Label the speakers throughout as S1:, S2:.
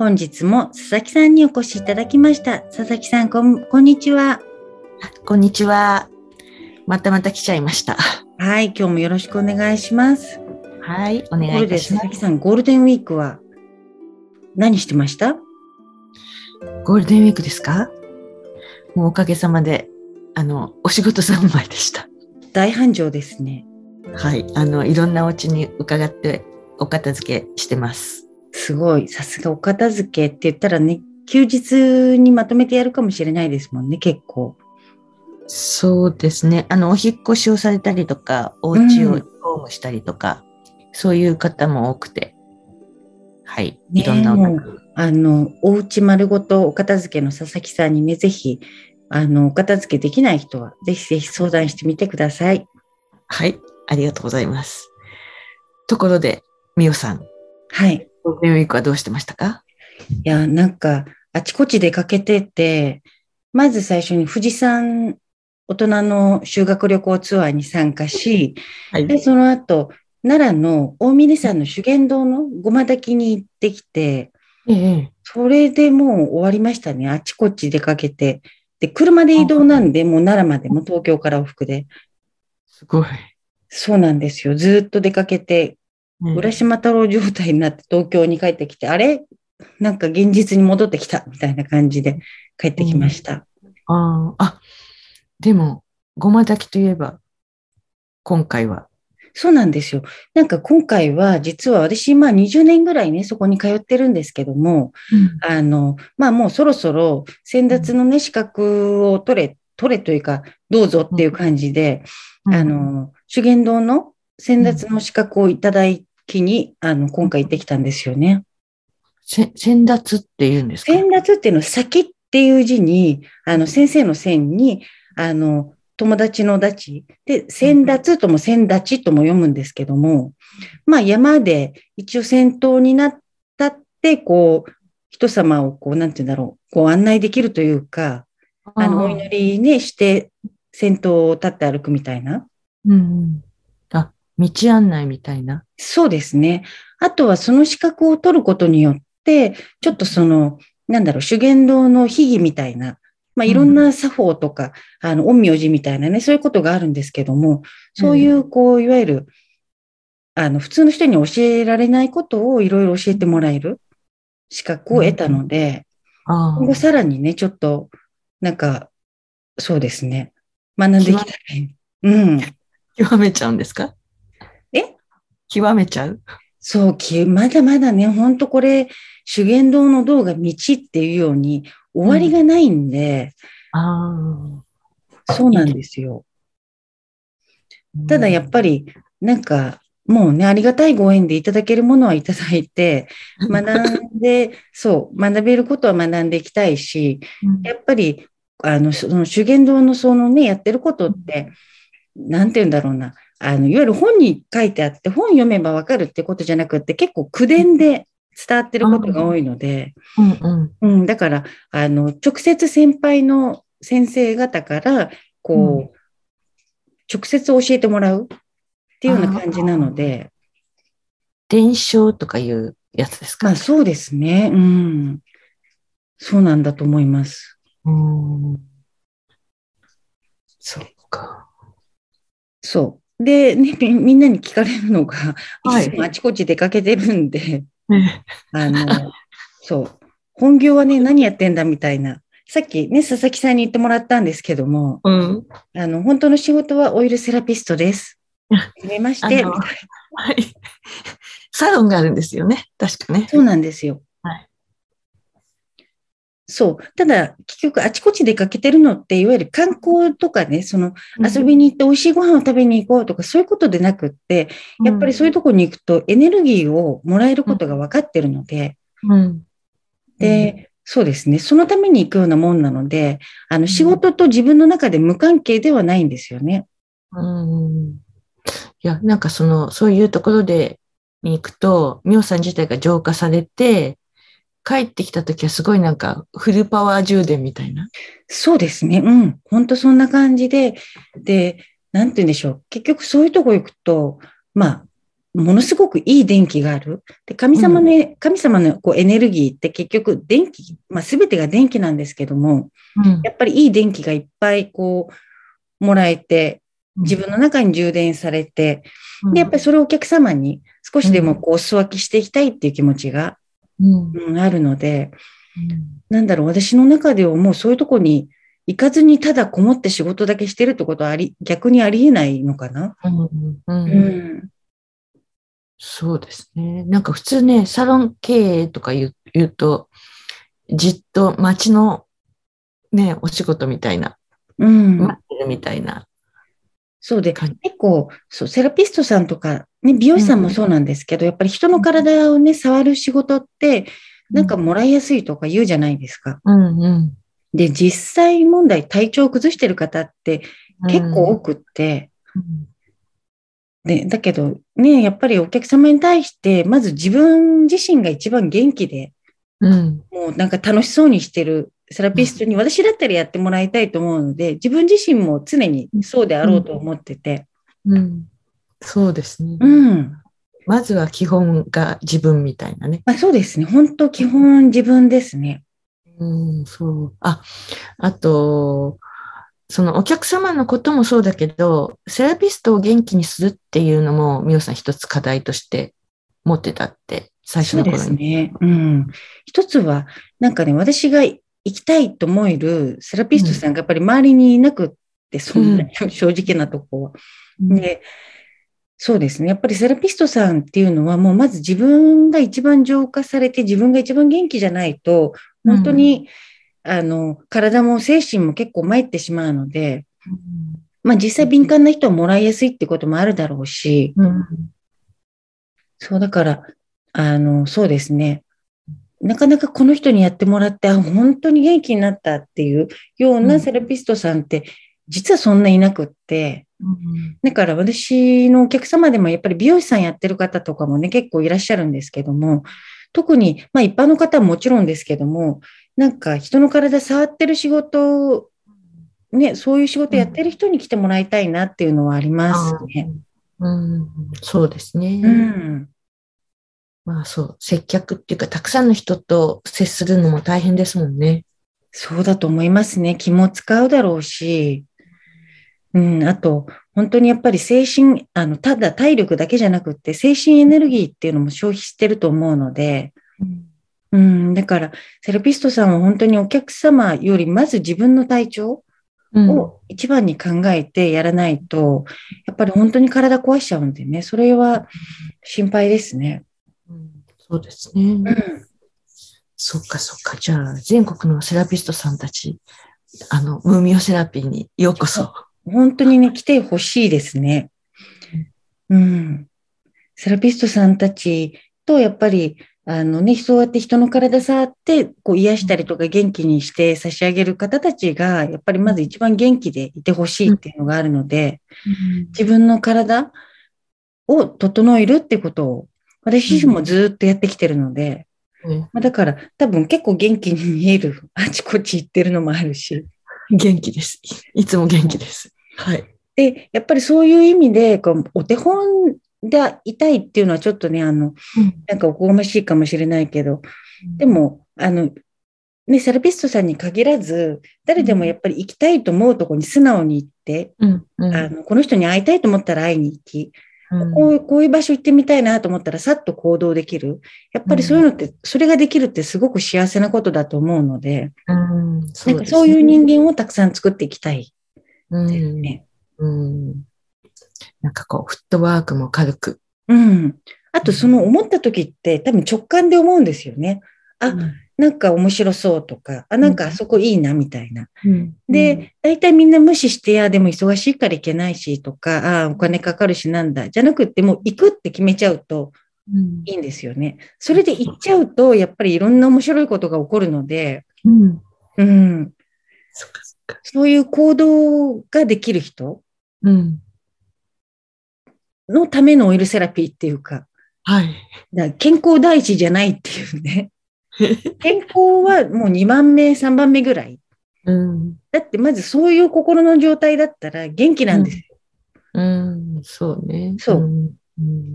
S1: 本日も佐々木さんにお越しいただきました佐々木さんこんこんにちは
S2: こんにちは。またまた来ちゃいました。
S1: はい今日もよろしくお願いします
S2: はい、お願いします。
S1: 佐々木さんゴールデンウィークは何してました？
S2: ゴールデンウィークですか？もうおかげさまで、あの、お仕事三昧でした。
S1: 大繁盛ですね
S2: はい、あの、いろんなお家に伺ってお片付けしてます。
S1: すごい。さすがお片付けって言ったらね、休日にまとめてやるかもしれないですもんね、結構。
S2: そうですね。あの、お引っ越しをされたりとか、お家をームしたりとか、そういう方も多くて、はい、
S1: ね
S2: いろんなお宅。
S1: あの、お家丸ごとお片付けの佐々木さんにね、ぜひ、あの、お片付けできない人は、ぜひぜひ相談してみてください。
S2: はい、ありがとうございます。ところで、みおさん、
S1: はい。
S2: ゴールデンウィークはどうしてましたか？
S1: いや、なんか、あちこち出かけてて、まず最初に富士山大人の修学旅行ツアーに参加し、
S2: はい
S1: で、その後、奈良の大峰山の修験道のごま炊きに行ってきて、
S2: ええ。
S1: それでもう終わりましたね。あちこち出かけて。で、車で移動なんで、もう奈良までも東京から往復で。
S2: すごい。
S1: そうなんですよ。ずーっと出かけて、
S2: うん
S1: 浦島太郎状態になって東京に帰ってきて、あれ？なんか現実に戻ってきたみたいな感じで帰ってきました。
S2: ああ、あ、でも、ごま炊きといえば、今回は。
S1: そうなんですよ。なんか今回は実は私、まあ20年ぐらいね、そこに通ってるんですけども、あの、まあもうそろそろ先達のね、資格を取れ、取れというか、どうぞっていう感じで、
S2: うん。
S1: あ、の、修験道の先達の資格をいただきに、あの、今回行ってきたんですよね。
S2: せ先達って言うんですか？
S1: 先達っていうのは先っていう字に、あの、先生の線に、あの、友達のダチで、先達とも先立ちとも読むんですけども、まあ山で一応先頭になったって、こう、人様をこう、なんて言うんだろう、こう案内できるというか、あの、お祈りね、して、先頭を立って歩くみたいな。
S2: うん道案内みたいな。
S1: そうですね。あとはその資格を取ることによって、ちょっとその、なんだろう、修験道の秘儀みたいな、まあ、いろんな作法とか、あの、陰陽師みたいなね、そういうことがあるんですけども、そういう、こう、いわゆる、あの、普通の人に教えられないことをいろいろ教えてもらえる資格を得たので、
S2: あ
S1: 今後さらにね、ちょっと、なんか、そうですね、学んでいきたい。うん。
S2: 極めちゃうんですか？
S1: え
S2: 極めちゃう？
S1: そう、きまだまだね、ほんとこれ、修験道の道が道っていうように終わりがないんで、
S2: あ
S1: そうなんですよ。
S2: あ。
S1: ただやっぱり、なんか、もうね、ありがたいご縁でいただけるものはいただいて、学んで、そう、学べることは学んでいきたいし、
S2: うん。
S1: やっぱり、あの、その修験道のそのね、やってることって、なんて言うんだろうな、あの、いわゆる本に書いてあって、本読めばわかるってことじゃなくって、結構口伝で伝わってることが多いので、
S2: うんうん。
S1: うん、だから、あの、直接先輩の先生方から、こう、直接教えてもらうっていうような感じなので、
S2: 伝承とかいうやつですか？
S1: まあそうですね。うん。そうなんだと思います。
S2: うん。そっか。
S1: そう。で、ね、みみんなに聞かれるのが、
S2: はい
S1: あちこち出かけてるんで、
S2: ね
S1: あの、そう。本業はね、何やってんだみたいな。さっきね、佐々木さんに言ってもらったんですけども、
S2: うん。
S1: あの、本当の仕事はオイルセラピストです。はじめまして。
S2: はい。サロンがあるんですよね。確かね。
S1: そうなんですよ。
S2: はい
S1: そう。ただ、結局、あちこち出かけてるのって、いわゆる観光とかね、その、遊びに行って美味しいご飯を食べに行こうとか、そういうことでなくって、やっぱりそういうとこに行くと、エネルギーをもらえることが分かってるので、
S2: うん。
S1: で、そうですね。そのために行くようなもんなので、あの、仕事と自分の中で無関係ではないんですよね。
S2: うん。いや、なんかその、そういうところでに行くと、みおさん自体が浄化されて、帰ってきた時はすごいなんかフルパワー充電みたいな。
S1: そうですね。うん。本当そんな感じで、で、なんて言うんでしょう。結局そういうとこ行くと、まあ、ものすごくいい電気がある。で、神様の、神様のこうエネルギーって結局電気、まあ全てが電気なんですけども、
S2: うん
S1: やっぱりいい電気がいっぱいこう、もらえて、自分の中に充電されて、で、やっぱりそれをお客様に少しでもこう、お裾分けしていきたいっていう気持ちが、
S2: うん
S1: うんあるので、なんだろう、私の中ではもうそういうとこに行かずにただこもって仕事だけしてるってことはあり、逆にありえないのかな？
S2: うんうん
S1: うん。
S2: そうですね。なんか普通ね、サロン経営とか言うと、じっと街のね、お仕事みたいな、
S1: うん。
S2: 待ってるみたいな
S1: そうで。結構、そう、セラピストさんとか、ね、美容師さんもそうなんですけど、やっぱり人の体をね、触る仕事って、なんかもらいやすいとか言うじゃないですか。
S2: うんうん。
S1: で、実際問題、体調を崩してる方って結構多くって、
S2: うん
S1: で、だけどね、やっぱりお客様に対して、まず自分自身が一番元気で、
S2: うん。
S1: もうなんか楽しそうにしてるセラピストに私だったらやってもらいたいと思うので、自分自身も常にそうであろうと思ってて。
S2: うん。そうですね。
S1: うん。
S2: まずは基本が自分みたいなね。
S1: まあ、そうですね。本当基本自分ですね。
S2: うん、そう。あ、あと、そのお客様のこともそうだけど、セラピストを元気にするっていうのも、みおさん一つ課題として持ってたって、最初
S1: そうで
S2: の頃に。
S1: すね。うん。一つは、なんかね、私が行きたいと思えるセラピストさんがやっぱり周りにいなくって、そんなに正直なとこは。で、そうですね。やっぱりセラピストさんっていうのは、もうまず自分が一番浄化されて、自分が一番元気じゃないと、本当に、あの、体も精神も結構参ってしまうので、まあ実際敏感な人はもらいやすいってこともあるだろうし、
S2: うん、うん
S1: そうだから、あの、そうですね。なかなかこの人にやってもらって、あ、本当に元気になったっていうよう
S2: う
S1: なん。セラピストさんって、実はそんないなくって、
S2: うん
S1: だから私のお客様でもやっぱり美容師さんやってる方とかもね、結構いらっしゃるんですけども、特に、まあ一般の方はもちろんですけども、なんか人の体触ってる仕事、ね、そういう仕事やってる人に来てもらいたいなっていうのはありますね。
S2: うん、そうですね。
S1: うん。
S2: まあそう、接客っていうか、たくさんの人と接するのも大変ですもんね。
S1: そうだと思いますね。気も使うだろうし、うん、あと、本当にやっぱり精神、あの、ただ体力だけじゃなくって、精神エネルギーっていうのも消費してると思うので、うん、だから、セラピストさんは本当にお客様よりまず自分の体調
S2: うん
S1: を一番に考えてやらないと、やっぱり本当に体壊しちゃうんでね、それは心配ですね。
S2: うんそうですね。
S1: うん、
S2: そっかそっか。じゃあ、全国のセラピストさんたち、あの、ムーミオセラピーにようこそ。
S1: 本当にね、来てほしいですね。うん。セラピストさんたちと、やっぱり、あのね、そうやって人の体触って、こう癒したりとか元気にして差し上げる方たちが、やっぱりまず一番元気でいてほしいっていうのがあるので、自分の体を整えるってことを、私自身もずっとやってきてるので、
S2: うん
S1: まあ、だから多分結構元気に見える、あちこち行ってるのもあるし、
S2: 元気です。いつも元気です。はい。
S1: で、やっぱりそういう意味で、こうお手本でいたいっていうのはちょっとね、あの、なんかおこがましいかもしれないけど、でも、あの、ね、セラピストさんに限らず、誰でもやっぱり行きたいと思うところに素直に行って、
S2: うん、うん、
S1: あの、この人に会いたいと思ったら会いに行き、
S2: うん
S1: こういう、こういう場所行ってみたいなと思ったらさっと行動できる。やっぱりそういうのって、それができるってすごく幸せなことだと思うので、
S2: うん、
S1: なんかそういう人間をたくさん作っていきたい
S2: 間
S1: ですね。
S2: うん。なんかこう、フットワークも軽く。
S1: うん。あと、その思った時って多分直感で思うんですよね。あ、なんか面白そうとか、あ、なんかあそこいいなみたいな。
S2: うん、
S1: で、大体みんな無視して、いや、でも忙しいから行けないしとか、あ、お金かかるしなんだ。じゃなくって、もう行くって決めちゃうと
S2: うん、
S1: いいんですよね。それで行っちゃうと、やっぱりいろんな面白いことが起こるので、
S2: うん。
S1: うん。
S2: そっかそ。
S1: そういう行動ができる人
S2: うん。
S1: のためのオイルセラピーっていうか、
S2: はい。
S1: 健康第一じゃないっていうね。健康はもう2番目、3番目ぐらい。
S2: うん。
S1: だってまずそういう心の状態だったら元気なんですよ。
S2: うん。そうね。
S1: そう
S2: うん。うん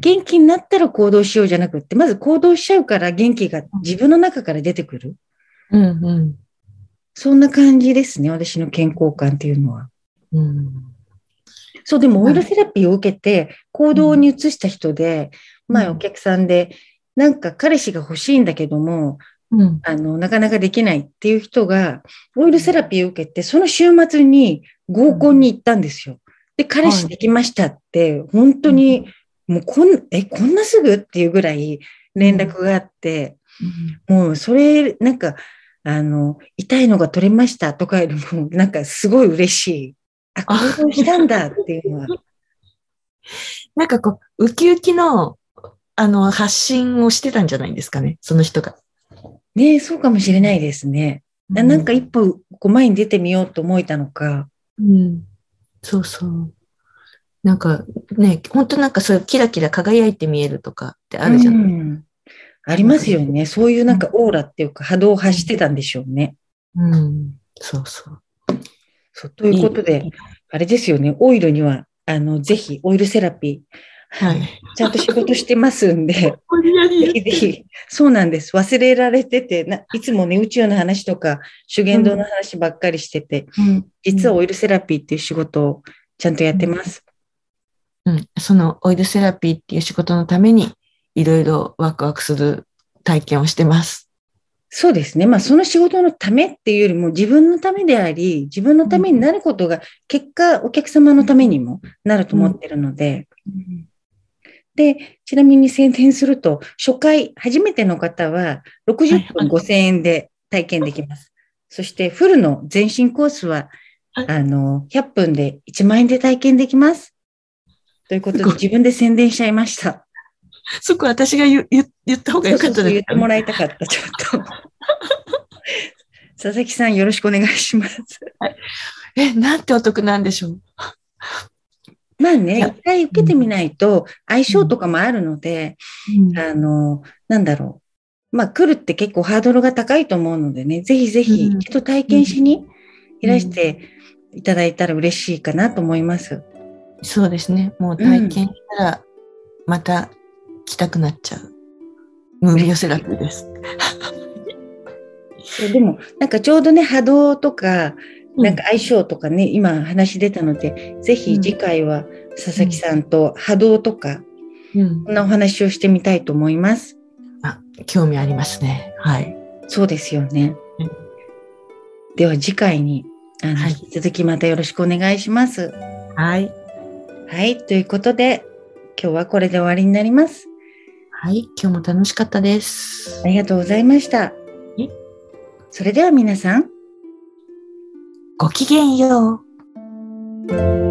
S1: 元気になったら行動しようじゃなくって、まず行動しちゃうから元気が自分の中から出てくる。
S2: うん。うん。
S1: そんな感じですね、私の健康感っていうのは。
S2: うん。
S1: そう、でもオイルセラピーを受けて行動に移した人で、
S2: うん
S1: 前お客さんで、なんか彼氏が欲しいんだけども、
S2: うん。
S1: あの、なかなかできないっていう人が、オイルセラピーを受けて、その週末に合コンに行ったんですよ。で、彼氏できましたって、本当に、もうこん、え、こんなすぐっていうぐらい連絡があって、もうそれ、なんか、あの、痛いのが取れましたとかよりも、なんかすごい嬉しい。あ、行動したんだっていうのは。
S2: なんかこう、ウキウキの、あの、発信をしてたんじゃないんですかね、その人が。
S1: ねえそうかもしれないですね。ななんか一歩こう前に出てみようと思えたのか。
S2: うん。そうそう。なんかね、本当なんかそういうキラキラ輝いて見えるとかってあるじゃ。
S1: うんんありますよね。そういうなんかオーラっていうか波動を発してたんでしょうね。
S2: うん。そうそう。
S1: そうということで、あれですよね。オイルには、あの、ぜひオイルセラピー、
S2: はい。
S1: ちゃんと仕事してますんで、ぜひぜひ、そうなんです。忘れられててないつもね、宇宙の話とか、修験道の話ばっかりしてて、
S2: うん
S1: 実はオイルセラピーっていう仕事をちゃんとやってます。
S2: うん、そのオイルセラピーっていう仕事のために、いろいろワクワクする体験をしてます。
S1: そうですね。まあ、その仕事のためっていうよりも自分のためであり、自分のためになることが結果お客様のためにもなると思ってるので、で、ちなみに宣伝すると、初回、初めての方は60分5000円で体験できます。そして、フルの全身コースは、
S2: はい
S1: あの、100分で1万円で体験できます。ということで、自分で宣伝しちゃいました。
S2: そこ私が言言言った方がよかったです
S1: ってもらいたかった、ちょっと。佐々木さん、よろしくお願いします。
S2: え、なんてお得なんでしょう。
S1: まあね、一回受けてみないと、相性とかもあるので、あの、なんだろう。まあ、来るって結構ハードルが高いと思うのでね、ぜひぜひ
S2: うん
S1: 一度体験しにいらしていただいたら嬉しいかなと思います。
S2: そうですね。もう体験したら、また来たくなっちゃう。ムービオセラピーです。
S1: でも、なんかちょうどね、波動とか、
S2: うん
S1: なんか相性とかね、今話出たので、ぜひ次回は佐々木さんと波動とか、
S2: うん
S1: こんなお話をしてみたいと思います。
S2: あ、興味ありますね。はい。
S1: そうですよね
S2: うん。
S1: では次回に、あの、
S2: はい
S1: 引き続きまたよろしくお願いします。
S2: はい。
S1: はい、ということで、今日はこれで終わりになります。
S2: はい。今日も楽しかったです
S1: あ。りがとうございました
S2: え？
S1: それでは皆さん、
S2: ごきげんよう。